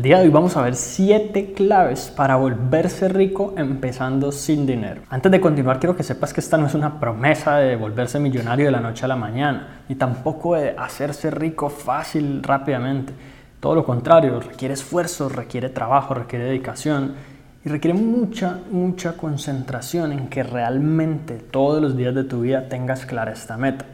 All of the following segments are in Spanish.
El día de hoy vamos a ver 7 claves para volverse rico empezando sin dinero. Antes de continuar quiero que sepas que esta no es una promesa de volverse millonario de la noche a la mañana, ni tampoco de hacerse rico fácil rápidamente. Todo lo contrario, requiere esfuerzo, requiere trabajo, requiere dedicación y requiere mucha, mucha concentración en que realmente todos los días de tu vida tengas clara esta meta.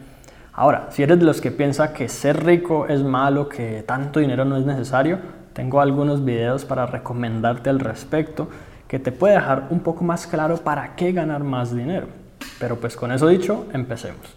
Ahora, si eres de los que piensa que ser rico es malo, que tanto dinero no es necesario, tengo algunos videos para recomendarte al respecto que te puede dejar un poco más claro para qué ganar más dinero. Pero pues con eso dicho, empecemos.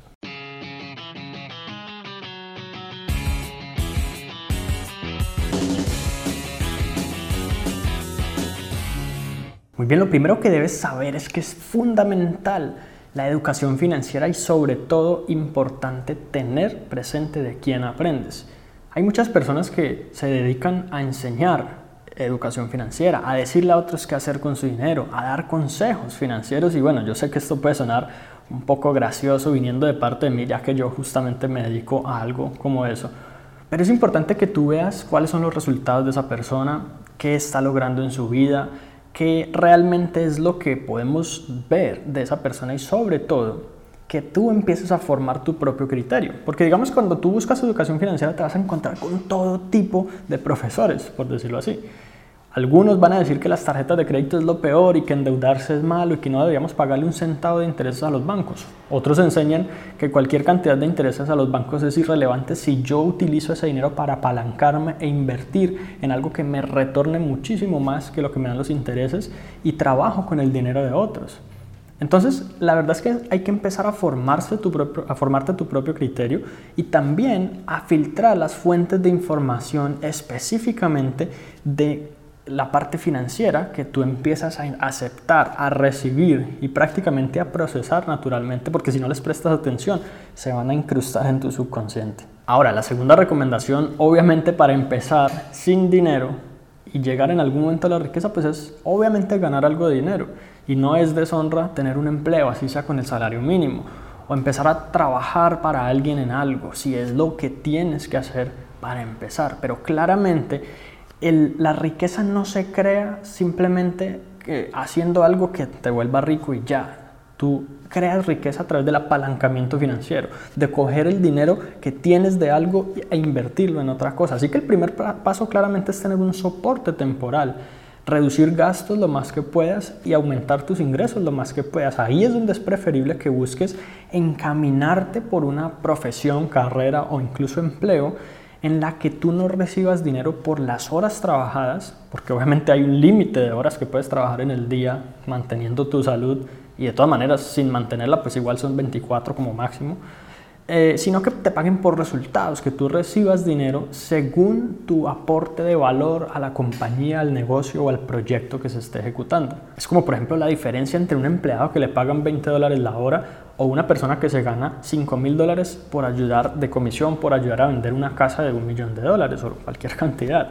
Muy bien, lo primero que debes saber es que es fundamental la educación financiera y sobre todo importante tener presente de quién aprendes. Hay muchas personas que se dedican a enseñar educación financiera, a decirle a otros qué hacer con su dinero, a dar consejos financieros y bueno, yo sé que esto puede sonar un poco gracioso viniendo de parte de mí, ya que yo justamente me dedico a algo como eso. Pero es importante que tú veas cuáles son los resultados de esa persona, qué está logrando en su vida, qué realmente es lo que podemos ver de esa persona y sobre todo que tú empieces a formar tu propio criterio. Porque digamos, cuando tú buscas educación financiera te vas a encontrar con todo tipo de profesores, por decirlo así. Algunos van a decir que las tarjetas de crédito es lo peor y que endeudarse es malo y que no deberíamos pagarle un centavo de intereses a los bancos. Otros enseñan que cualquier cantidad de intereses a los bancos es irrelevante si yo utilizo ese dinero para apalancarme e invertir en algo que me retorne muchísimo más que lo que me dan los intereses y trabajo con el dinero de otros. Entonces, la verdad es que hay que empezar a, formarse tu propio, a formarte tu propio criterio y también a filtrar las fuentes de información específicamente de la parte financiera que tú empiezas a aceptar, a recibir y prácticamente a procesar naturalmente, porque si no les prestas atención, se van a incrustar en tu subconsciente. Ahora, la segunda recomendación, obviamente para empezar sin dinero y llegar en algún momento a la riqueza, pues es obviamente ganar algo de dinero. Y no es deshonra tener un empleo, así sea con el salario mínimo, o empezar a trabajar para alguien en algo, si es lo que tienes que hacer para empezar. Pero claramente la riqueza no se crea simplemente eh, haciendo algo que te vuelva rico y ya. Tú creas riqueza a través del apalancamiento financiero, de coger el dinero que tienes de algo e invertirlo en otra cosa. Así que el primer paso claramente es tener un soporte temporal reducir gastos lo más que puedas y aumentar tus ingresos lo más que puedas. Ahí es donde es preferible que busques encaminarte por una profesión, carrera o incluso empleo en la que tú no recibas dinero por las horas trabajadas, porque obviamente hay un límite de horas que puedes trabajar en el día manteniendo tu salud y de todas maneras sin mantenerla pues igual son 24 como máximo eh, sino que te paguen por resultados, que tú recibas dinero según tu aporte de valor a la compañía, al negocio o al proyecto que se esté ejecutando. Es como por ejemplo la diferencia entre un empleado que le pagan 20 dólares la hora o una persona que se gana 5 mil dólares por ayudar de comisión, por ayudar a vender una casa de un millón de dólares o cualquier cantidad.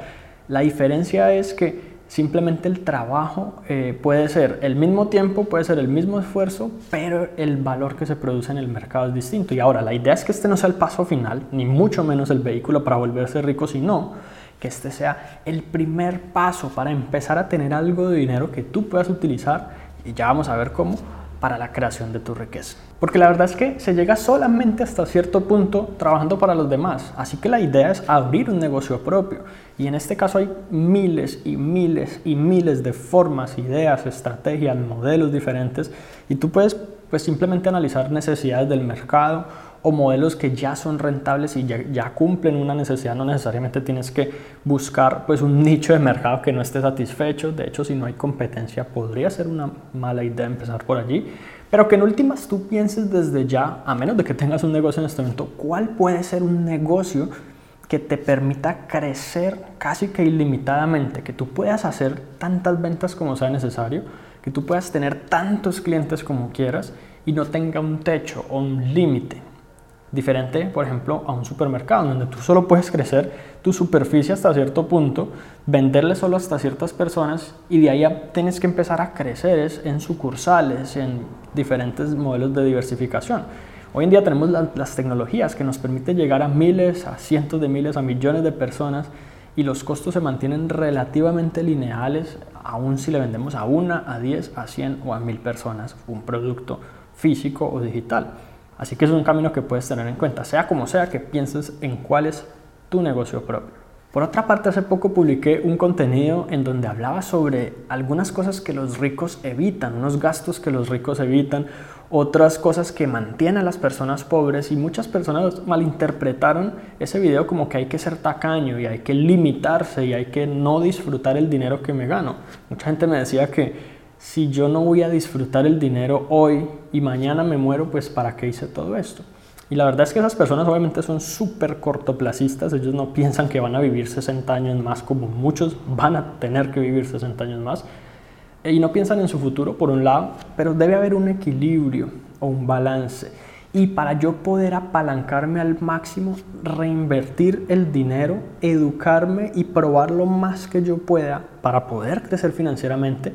La diferencia es que Simplemente el trabajo eh, puede ser el mismo tiempo, puede ser el mismo esfuerzo, pero el valor que se produce en el mercado es distinto. Y ahora, la idea es que este no sea el paso final, ni mucho menos el vehículo para volverse rico, sino que este sea el primer paso para empezar a tener algo de dinero que tú puedas utilizar, y ya vamos a ver cómo, para la creación de tu riqueza. Porque la verdad es que se llega solamente hasta cierto punto trabajando para los demás. Así que la idea es abrir un negocio propio. Y en este caso hay miles y miles y miles de formas, ideas, estrategias, modelos diferentes. Y tú puedes pues simplemente analizar necesidades del mercado o modelos que ya son rentables y ya, cumplen una necesidad, no necesariamente tienes que buscar pues un nicho de mercado que no esté satisfecho, de hecho si no hay competencia podría ser una mala idea empezar por allí, pero que en últimas tú pienses desde ya, a menos de que tengas un negocio en este momento, cuál puede ser un negocio que te permita crecer casi que ilimitadamente, que tú puedas hacer tantas ventas como sea necesario, que tú puedas tener tantos clientes como quieras y no tenga un techo o un límite. Diferente, por ejemplo, a un supermercado, donde tú solo puedes crecer tu superficie hasta cierto punto, venderle solo hasta ciertas personas y de ahí tienes que empezar a crecer en sucursales, en diferentes modelos de diversificación. Hoy en día tenemos las tecnologías que nos permiten llegar a miles, a cientos de miles, a millones de personas y los costos se mantienen relativamente lineales, aun si le vendemos a una, a 10, a 100 o a 1000 personas un producto físico o digital. Así que es un camino que puedes tener en cuenta, sea como sea que pienses en cuál es tu negocio propio. Por otra parte, hace poco publiqué un contenido en donde hablaba sobre algunas cosas que los ricos evitan, unos gastos que los ricos evitan, otras cosas que mantienen a las personas pobres y muchas personas malinterpretaron ese video como que hay que ser tacaño y hay que limitarse y hay que no disfrutar el dinero que me gano. Mucha gente me decía que si yo no voy a disfrutar el dinero hoy y mañana me muero, pues ¿para qué hice todo esto? Y la verdad es que esas personas obviamente son súper cortoplacistas, ellos no piensan que van a vivir 60 años más como muchos van a tener que vivir 60 años más y no piensan en su futuro por un lado, pero debe haber un equilibrio o un balance. Y para yo poder apalancarme al máximo, reinvertir el dinero, educarme y probar lo más que yo pueda para poder crecer financieramente,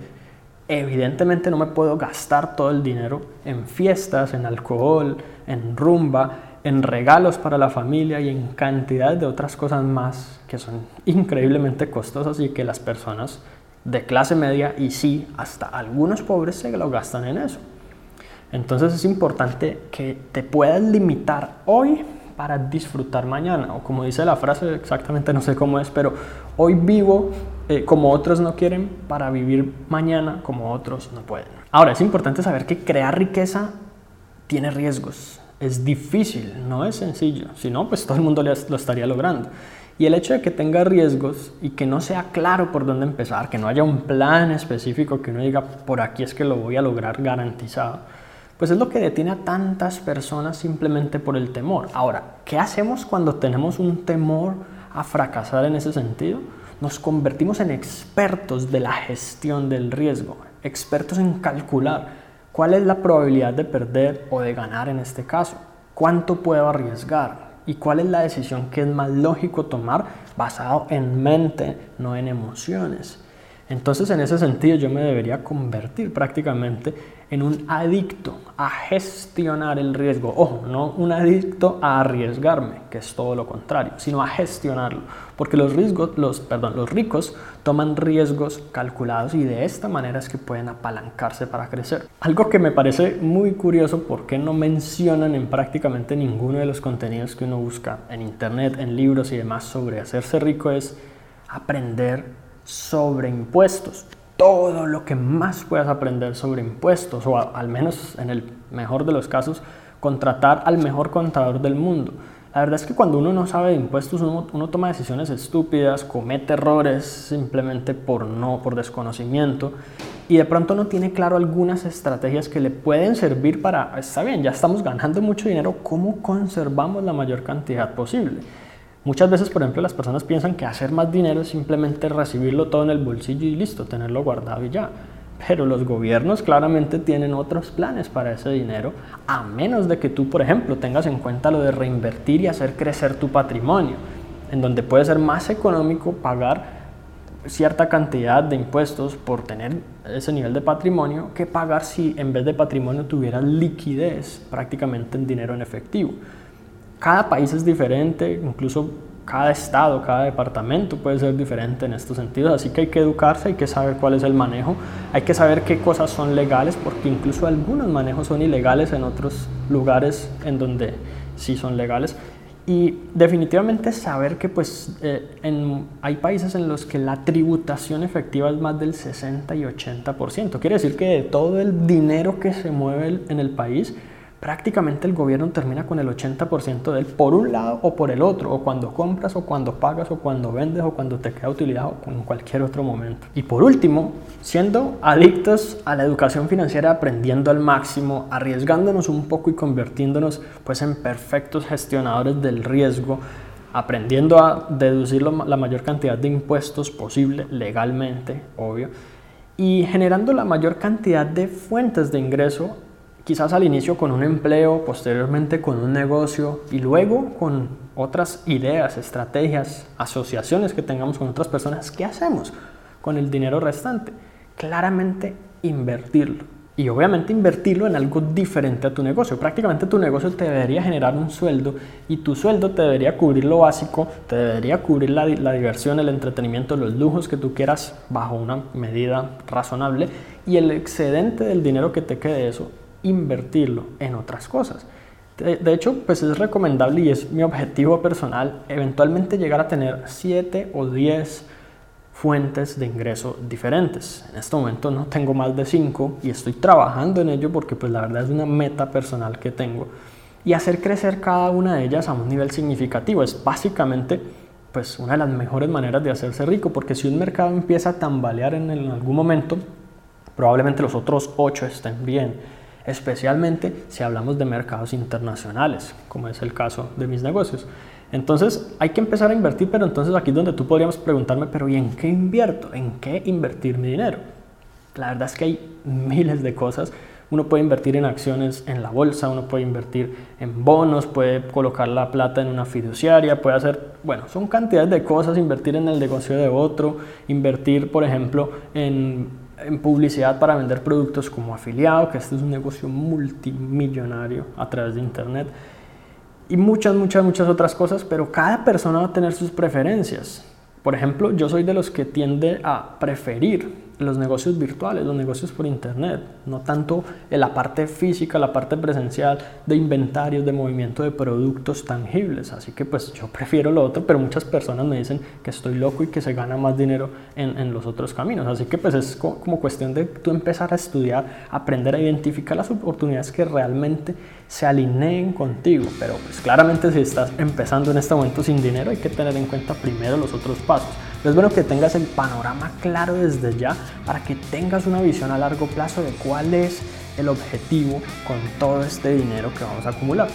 evidentemente no me puedo gastar todo el dinero en fiestas, en alcohol, en rumba, en regalos para la familia y en cantidad de otras cosas más que son increíblemente costosas y que las personas de clase media y sí, hasta algunos pobres se lo gastan en eso. Entonces es importante que te puedas limitar hoy para disfrutar mañana. O como dice la frase, exactamente no sé cómo es, pero hoy vivo eh, como otros no quieren para vivir mañana como otros no pueden. Ahora, es importante saber que crear riqueza tiene riesgos. Es difícil, no es sencillo. Si no, pues todo el mundo lo estaría logrando. Y el hecho de que tenga riesgos y que no sea claro por dónde empezar, que no haya un plan específico que uno diga por aquí es que lo voy a lograr garantizado, pues es lo que detiene a tantas personas simplemente por el temor. Ahora, ¿qué hacemos cuando tenemos un temor a fracasar en ese sentido? Nos convertimos en expertos de la gestión del riesgo, expertos en calcular cuál es la probabilidad de perder o de ganar en este caso, cuánto puedo arriesgar, y cuál es la decisión que es más lógico tomar basado en mente, no en emociones. Entonces, en ese sentido, yo me debería convertir prácticamente en un adicto a gestionar el riesgo. Ojo, no un adicto a arriesgarme, que es todo lo contrario, sino a gestionarlo. Porque los, riesgos, los, perdón, los ricos toman riesgos calculados y de esta manera es que pueden apalancarse para crecer. Algo que me parece muy curioso porque no mencionan en prácticamente ninguno de los contenidos que uno busca en internet, en libros y demás sobre hacerse rico es aprender sobre impuestos. Todo lo que más puedas aprender sobre impuestos, o al menos en el mejor de los casos, contratar al mejor contador del mundo. La verdad es que cuando uno no sabe de impuestos, uno, toma decisiones estúpidas, comete errores simplemente por no, por desconocimiento, y de pronto no tiene claro algunas estrategias que le pueden servir para, está bien, ya estamos ganando mucho dinero, ¿cómo conservamos la mayor cantidad posible? Muchas veces, por ejemplo, las personas piensan que hacer más dinero es simplemente recibirlo todo en el bolsillo y listo, tenerlo guardado y ya. Pero los gobiernos claramente tienen otros planes para ese dinero, a menos de que tú, por ejemplo, tengas en cuenta lo de reinvertir y hacer crecer tu patrimonio, en donde puede ser más económico pagar cierta cantidad de impuestos por tener ese nivel de patrimonio que pagar si en vez de patrimonio tuvieras liquidez prácticamente en dinero en efectivo. Cada país es diferente, incluso cada estado, cada departamento puede ser diferente en estos sentidos, así que hay que educarse, hay que saber cuál es el manejo, hay que saber qué cosas son legales, porque incluso algunos manejos son ilegales en otros lugares en donde sí son legales. Y definitivamente saber que pues, eh, hay países en los que la tributación efectiva es más del 60 y 80%. Quiere decir que de todo el dinero que se mueve en el país, prácticamente el gobierno termina con el 80% de él por un lado o por el otro, o cuando compras o cuando pagas o cuando vendes o cuando te queda utilidad o en cualquier otro momento. Y por último, siendo adictos a la educación financiera, aprendiendo al máximo, arriesgándonos un poco y convirtiéndonos pues en perfectos gestionadores del riesgo, aprendiendo a deducir la mayor cantidad de impuestos posible legalmente, obvio, y generando la mayor cantidad de fuentes de ingreso quizás al inicio con un empleo, posteriormente con un negocio y luego con otras ideas, estrategias, asociaciones que tengamos con otras personas, ¿qué hacemos con el dinero restante? Claramente invertirlo. y obviamente invertirlo en algo diferente a tu negocio. Prácticamente tu negocio te debería generar un sueldo y tu sueldo te debería cubrir lo básico, te debería cubrir la, diversión, el entretenimiento, los lujos que tú quieras bajo una medida razonable y el excedente del dinero que te quede eso, invertirlo en otras cosas. De, hecho, pues es recomendable y es mi objetivo personal eventualmente llegar a tener 7 o 10 fuentes de ingreso diferentes. En este momento no tengo más de 5 y estoy trabajando en ello porque pues la verdad es una meta personal que tengo. Y hacer crecer cada una de ellas a un nivel significativo es básicamente pues una de las mejores maneras de hacerse rico porque si un mercado empieza a tambalear en, en algún momento, probablemente los otros 8 estén bien especialmente si hablamos de mercados internacionales, como es el caso de mis negocios. Entonces hay que empezar a invertir, pero entonces aquí es donde tú podríamos preguntarme, pero ¿y en qué invierto? ¿En qué invertir mi dinero? La verdad es que hay miles de cosas. Uno puede invertir en acciones en la bolsa, uno puede invertir en bonos, puede colocar la plata en una fiduciaria, puede hacer, bueno, son cantidades de cosas, invertir en el negocio de otro, invertir, por ejemplo, en en publicidad para vender productos como afiliado, que este es un negocio multimillonario a través de Internet, y muchas, muchas, muchas otras cosas, pero cada persona va a tener sus preferencias. Por ejemplo, yo soy de los que tiende a preferir los negocios virtuales, los negocios por internet, no tanto en la parte física, la parte presencial de inventarios, de movimiento de productos tangibles. Así que pues yo prefiero lo otro, pero muchas personas me dicen que estoy loco y que se gana más dinero en, en los otros caminos. Así que pues es como cuestión de tú empezar a estudiar, aprender a identificar las oportunidades que realmente se alineen contigo. Pero pues claramente si estás empezando en este momento sin dinero hay que tener en cuenta primero los otros pasos. Es bueno que tengas el panorama claro desde ya para que tengas una visión a largo plazo de cuál es el objetivo con todo este dinero que vamos a acumular.